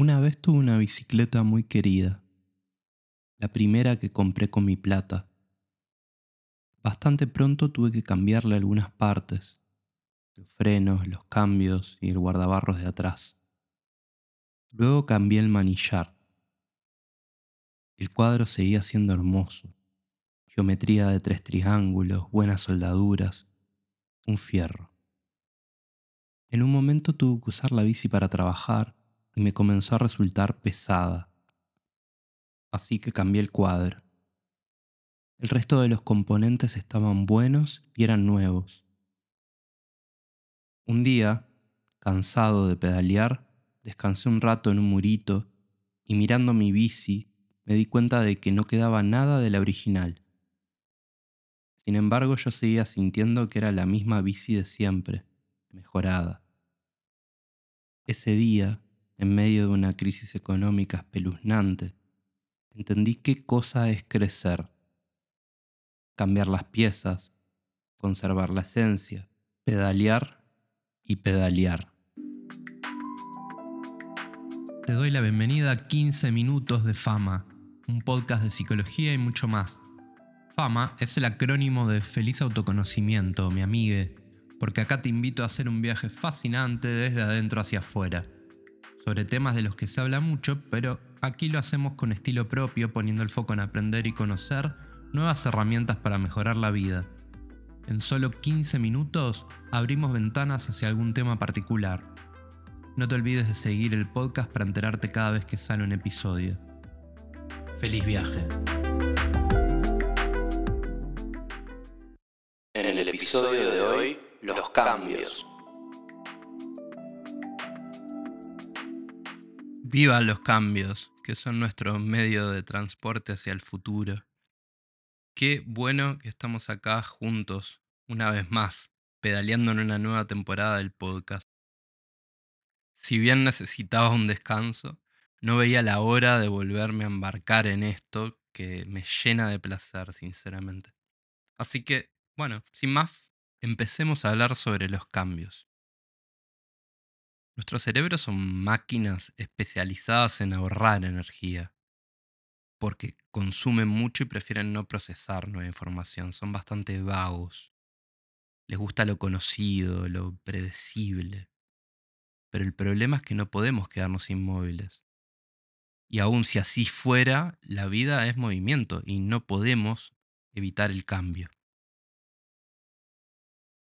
Una vez tuve una bicicleta muy querida, la primera que compré con mi plata. Bastante pronto tuve que cambiarle algunas partes, los frenos, los cambios y el guardabarros de atrás. Luego cambié el manillar. El cuadro seguía siendo hermoso, geometría de tres triángulos, buenas soldaduras, un fierro. En un momento tuve que usar la bici para trabajar y me comenzó a resultar pesada. Así que cambié el cuadro. El resto de los componentes estaban buenos y eran nuevos. Un día, cansado de pedalear, descansé un rato en un murito y mirando mi bici me di cuenta de que no quedaba nada de la original. Sin embargo, yo seguía sintiendo que era la misma bici de siempre, mejorada. Ese día en medio de una crisis económica espeluznante, entendí qué cosa es crecer. Cambiar las piezas, conservar la esencia, pedalear y pedalear. Te doy la bienvenida a 15 minutos de fama, un podcast de psicología y mucho más. Fama es el acrónimo de feliz autoconocimiento, mi amigue, porque acá te invito a hacer un viaje fascinante desde adentro hacia afuera sobre temas de los que se habla mucho, pero aquí lo hacemos con estilo propio, poniendo el foco en aprender y conocer nuevas herramientas para mejorar la vida. En solo 15 minutos abrimos ventanas hacia algún tema particular. No te olvides de seguir el podcast para enterarte cada vez que sale un episodio. Feliz viaje. En el episodio de hoy, los cambios. Viva los cambios, que son nuestro medio de transporte hacia el futuro. Qué bueno que estamos acá juntos, una vez más, pedaleando en una nueva temporada del podcast. Si bien necesitaba un descanso, no veía la hora de volverme a embarcar en esto que me llena de placer, sinceramente. Así que, bueno, sin más, empecemos a hablar sobre los cambios. Nuestros cerebros son máquinas especializadas en ahorrar energía, porque consumen mucho y prefieren no procesar nueva información, son bastante vagos. Les gusta lo conocido, lo predecible. Pero el problema es que no podemos quedarnos inmóviles. Y aun si así fuera, la vida es movimiento y no podemos evitar el cambio.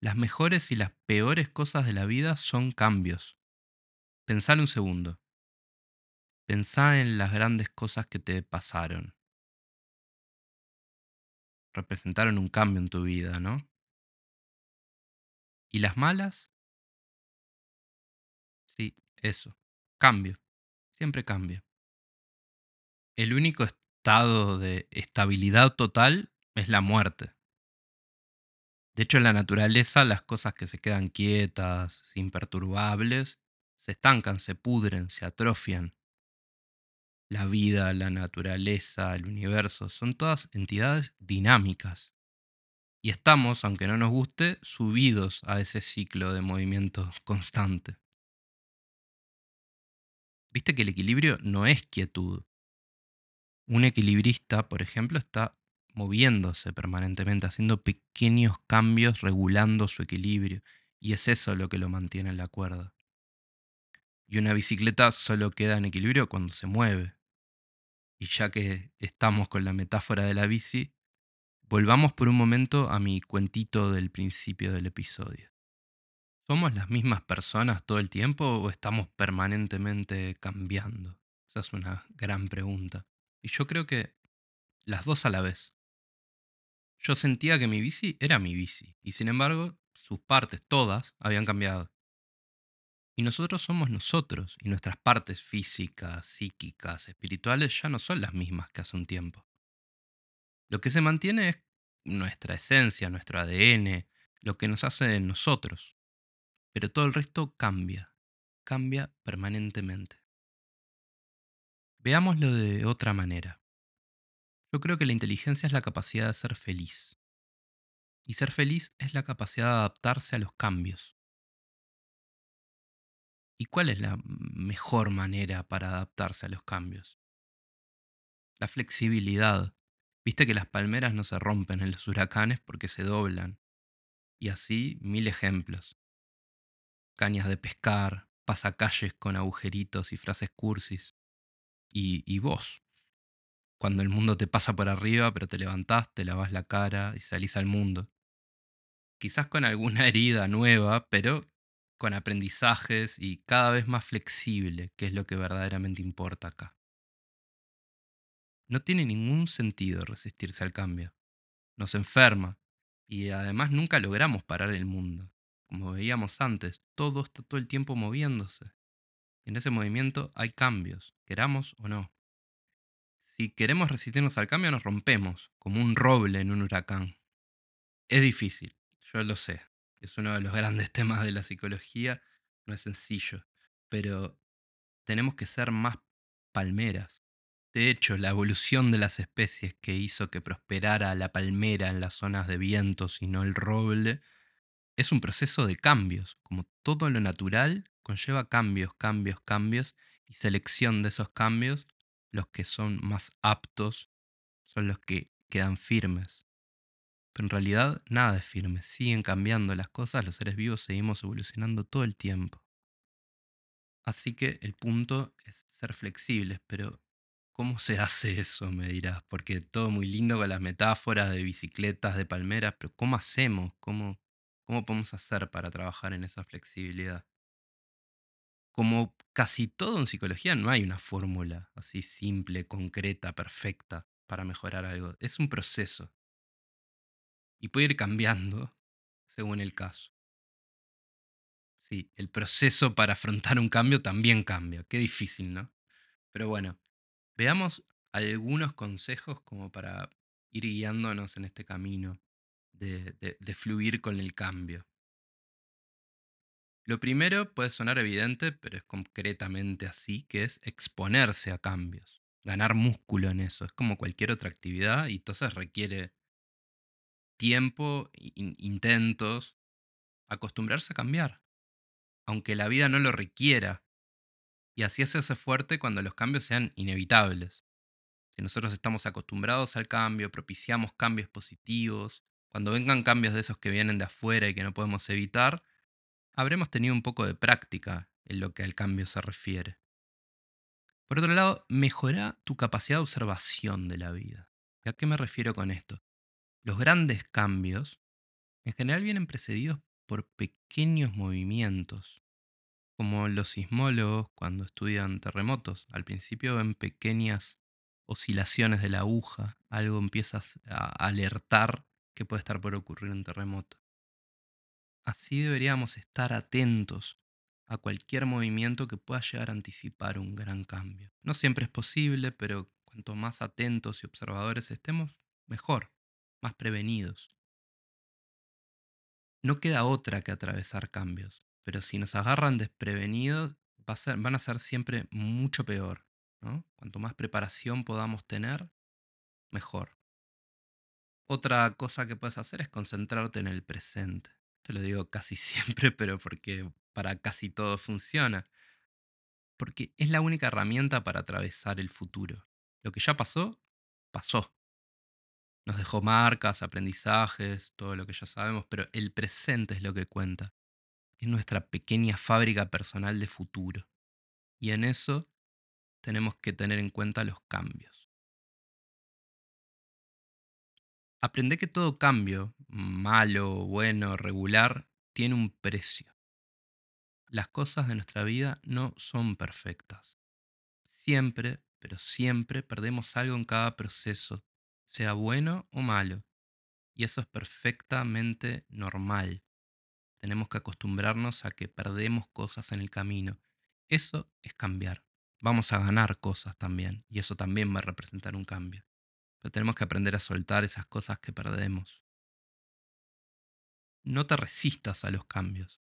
Las mejores y las peores cosas de la vida son cambios. Pensá un segundo. Pensá en las grandes cosas que te pasaron. Representaron un cambio en tu vida, ¿no? ¿Y las malas? Sí, eso. Cambio. Siempre cambio. El único estado de estabilidad total es la muerte. De hecho, en la naturaleza las cosas que se quedan quietas, imperturbables, se estancan, se pudren, se atrofian. La vida, la naturaleza, el universo, son todas entidades dinámicas. Y estamos, aunque no nos guste, subidos a ese ciclo de movimiento constante. Viste que el equilibrio no es quietud. Un equilibrista, por ejemplo, está moviéndose permanentemente, haciendo pequeños cambios, regulando su equilibrio. Y es eso lo que lo mantiene en la cuerda. Y una bicicleta solo queda en equilibrio cuando se mueve. Y ya que estamos con la metáfora de la bici, volvamos por un momento a mi cuentito del principio del episodio. ¿Somos las mismas personas todo el tiempo o estamos permanentemente cambiando? Esa es una gran pregunta. Y yo creo que las dos a la vez. Yo sentía que mi bici era mi bici, y sin embargo, sus partes, todas, habían cambiado. Y nosotros somos nosotros, y nuestras partes físicas, psíquicas, espirituales ya no son las mismas que hace un tiempo. Lo que se mantiene es nuestra esencia, nuestro ADN, lo que nos hace nosotros. Pero todo el resto cambia, cambia permanentemente. Veámoslo de otra manera. Yo creo que la inteligencia es la capacidad de ser feliz. Y ser feliz es la capacidad de adaptarse a los cambios. ¿Y cuál es la mejor manera para adaptarse a los cambios? La flexibilidad. Viste que las palmeras no se rompen en los huracanes porque se doblan. Y así mil ejemplos. Cañas de pescar, pasacalles con agujeritos y frases cursis. Y, y vos, cuando el mundo te pasa por arriba, pero te levantás, te lavas la cara y salís al mundo. Quizás con alguna herida nueva, pero con aprendizajes y cada vez más flexible, que es lo que verdaderamente importa acá. No tiene ningún sentido resistirse al cambio. Nos enferma y además nunca logramos parar el mundo. Como veíamos antes, todo está todo el tiempo moviéndose. En ese movimiento hay cambios, queramos o no. Si queremos resistirnos al cambio, nos rompemos, como un roble en un huracán. Es difícil, yo lo sé. Es uno de los grandes temas de la psicología. No es sencillo, pero tenemos que ser más palmeras. De hecho, la evolución de las especies que hizo que prosperara la palmera en las zonas de vientos y no el roble, es un proceso de cambios. Como todo lo natural, conlleva cambios, cambios, cambios, y selección de esos cambios, los que son más aptos son los que quedan firmes. Pero en realidad nada es firme, siguen cambiando las cosas, los seres vivos seguimos evolucionando todo el tiempo. Así que el punto es ser flexibles, pero ¿cómo se hace eso? Me dirás, porque todo muy lindo con las metáforas de bicicletas, de palmeras, pero ¿cómo hacemos? ¿Cómo, cómo podemos hacer para trabajar en esa flexibilidad? Como casi todo en psicología, no hay una fórmula así simple, concreta, perfecta para mejorar algo. Es un proceso. Y puede ir cambiando según el caso. Sí, el proceso para afrontar un cambio también cambia. Qué difícil, ¿no? Pero bueno, veamos algunos consejos como para ir guiándonos en este camino de, de- fluir con el cambio. Lo primero puede sonar evidente, pero es concretamente así, que es exponerse a cambios, ganar músculo en eso. Es como cualquier otra actividad y entonces requiere tiempo, in- intentos, acostumbrarse a cambiar, aunque la vida no lo requiera. Y así hacerse fuerte cuando los cambios sean inevitables. Si nosotros estamos acostumbrados al cambio, propiciamos cambios positivos, cuando vengan cambios de esos que vienen de afuera y que no podemos evitar, habremos tenido un poco de práctica en lo que al cambio se refiere. Por otro lado, mejora tu capacidad de observación de la vida. ¿Y a qué me refiero con esto? Los grandes cambios en general vienen precedidos por pequeños movimientos, como los sismólogos cuando estudian terremotos. Al principio ven pequeñas oscilaciones de la aguja, algo empieza a alertar que puede estar por ocurrir un terremoto. Así deberíamos estar atentos a cualquier movimiento que pueda llegar a anticipar un gran cambio. No siempre es posible, pero cuanto más atentos y observadores estemos, mejor, más prevenidos. No queda otra que atravesar cambios, pero si nos agarran desprevenidos, van a ser siempre mucho peor. Cuanto más preparación podamos tener, mejor. Otra cosa que puedes hacer es concentrarte en el presente. Te lo digo casi siempre, pero porque para casi todo funciona. Porque es la única herramienta para atravesar el futuro. Lo que ya pasó, pasó. Nos dejó marcas, aprendizajes, todo lo que ya sabemos, pero el presente es lo que cuenta. Es nuestra pequeña fábrica personal de futuro. Y en eso tenemos que tener en cuenta los cambios. Aprende que todo cambio, malo, bueno, regular, tiene un precio. Las cosas de nuestra vida no son perfectas. Siempre, pero siempre perdemos algo en cada proceso, sea bueno o malo. Y eso es perfectamente normal. Tenemos que acostumbrarnos a que perdemos cosas en el camino. Eso es cambiar. Vamos a ganar cosas también. Y eso también va a representar un cambio. Pero tenemos que aprender a soltar esas cosas que perdemos. No te resistas a los cambios.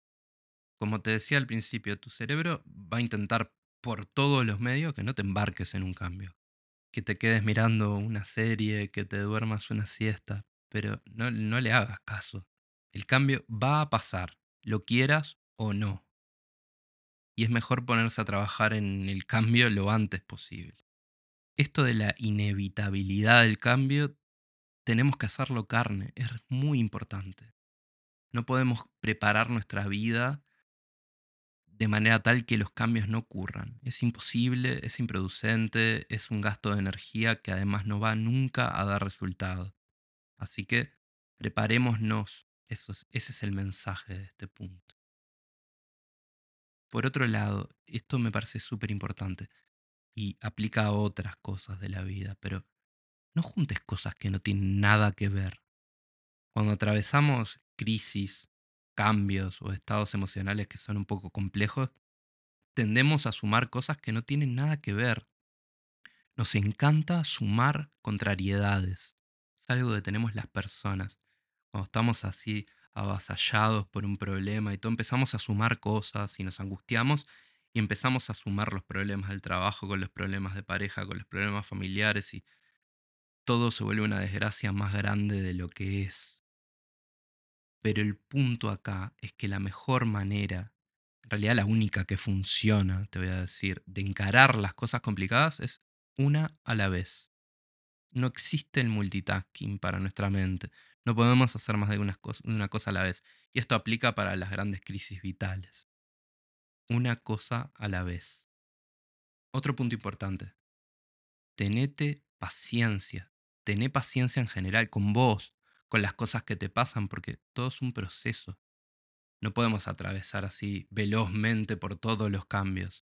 Como te decía al principio, tu cerebro va a intentar por todos los medios que no te embarques en un cambio. Que te quedes mirando una serie, que te duermas una siesta, pero no, no le hagas caso. El cambio va a pasar, lo quieras o no. y es mejor ponerse a trabajar en el cambio lo antes posible. Esto de la inevitabilidad del cambio, tenemos que hacerlo carne, es muy importante. No podemos preparar nuestra vida de manera tal que los cambios no ocurran. Es imposible, es improducente, es un gasto de energía que además no va nunca a dar resultado. Así que preparémonos, Eso es, ese es el mensaje de este punto. Por otro lado, esto me parece súper importante y aplica a otras cosas de la vida, pero no juntes cosas que no tienen nada que ver. Cuando atravesamos crisis, cambios o estados emocionales que son un poco complejos, tendemos a sumar cosas que no tienen nada que ver. Nos encanta sumar contrariedades. Es algo que tenemos las personas. Cuando estamos así avasallados por un problema y todo, empezamos a sumar cosas y nos angustiamos y empezamos a sumar los problemas del trabajo con los problemas de pareja, con los problemas familiares y todo se vuelve una desgracia más grande de lo que es. Pero el punto acá es que la mejor manera, en realidad la única que funciona, te voy a decir, de encarar las cosas complicadas es una a la vez. No existe el multitasking para nuestra mente. No podemos hacer más de una cosa, a la vez. Y esto aplica para las grandes crisis vitales. Una cosa a la vez. Otro punto importante. Tenete paciencia. Tené paciencia en general con vos, con las cosas que te pasan, porque todo es un proceso. No podemos atravesar así velozmente por todos los cambios.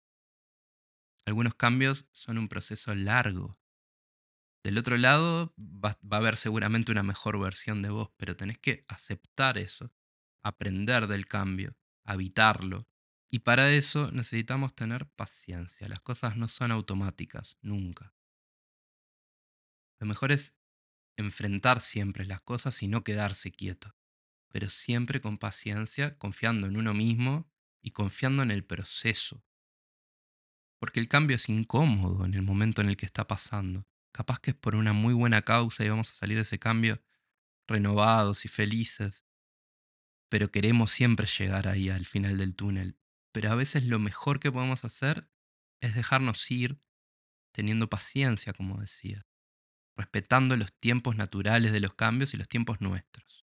Algunos cambios son un proceso largo. Del otro lado va, a haber seguramente una mejor versión de vos, pero tenés que aceptar eso, aprender del cambio, habitarlo. Y para eso necesitamos tener paciencia. Las cosas no son automáticas, nunca. Lo mejor es enfrentar siempre las cosas y no quedarse quieto, pero siempre con paciencia, confiando en uno mismo y confiando en el proceso. Porque el cambio es incómodo en el momento en el que está pasando. Capaz que es por una muy buena causa y vamos a salir de ese cambio renovados y felices. Pero queremos siempre llegar ahí al final del túnel. Pero a veces lo mejor que podemos hacer es dejarnos ir teniendo paciencia, como decía respetando los tiempos naturales de los cambios y los tiempos nuestros.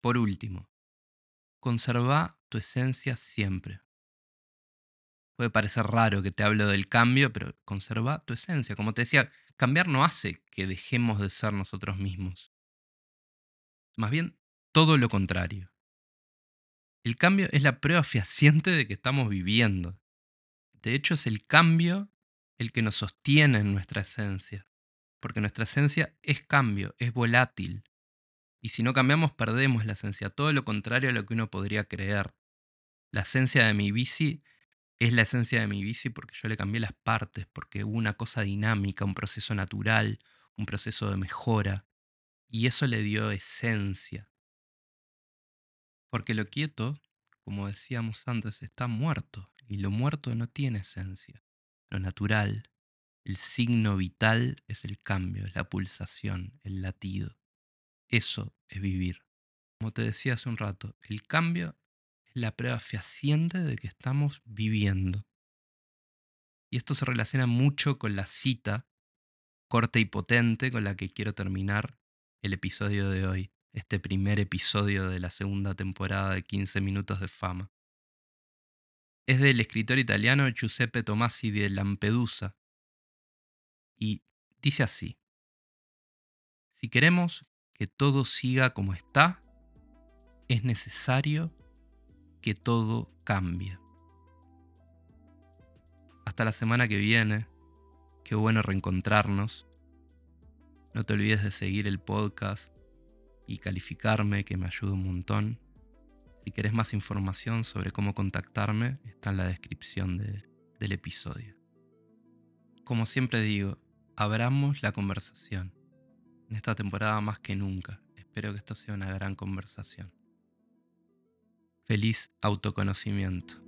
Por último, conserva tu esencia siempre. Puede parecer raro que te hablo del cambio, pero conserva tu esencia. Como te decía, cambiar no hace que dejemos de ser nosotros mismos. Más bien, todo lo contrario. El cambio es la prueba fehaciente de que estamos viviendo. De hecho, es el cambio el que nos sostiene en nuestra esencia porque nuestra esencia es cambio, es volátil. Y si no cambiamos, perdemos la esencia, todo lo contrario a lo que uno podría creer. La esencia de mi bici es la esencia de mi bici porque yo le cambié las partes, porque hubo una cosa dinámica, un proceso natural, un proceso de mejora. Y eso le dio esencia. Porque lo quieto, como decíamos antes, está muerto. Y lo muerto no tiene esencia. Lo natural, el signo vital es el cambio, es la pulsación, el latido. Eso es vivir. Como te decía hace un rato, el cambio es la prueba fehaciente de que estamos viviendo. Y esto se relaciona mucho con la cita corta y potente con la que quiero terminar el episodio de hoy, este primer episodio de la segunda temporada de 15 minutos de fama. Es del escritor italiano Giuseppe Tomasi de Lampedusa, y dice así, si queremos que todo siga como está, es necesario que todo cambie. Hasta la semana que viene, qué bueno reencontrarnos. No te olvides de seguir el podcast y calificarme, que me ayuda un montón. Si querés más información sobre cómo contactarme, está en la descripción del episodio. Como siempre digo, abramos la conversación. En esta temporada más que nunca. Espero que esto sea una gran conversación. Feliz autoconocimiento.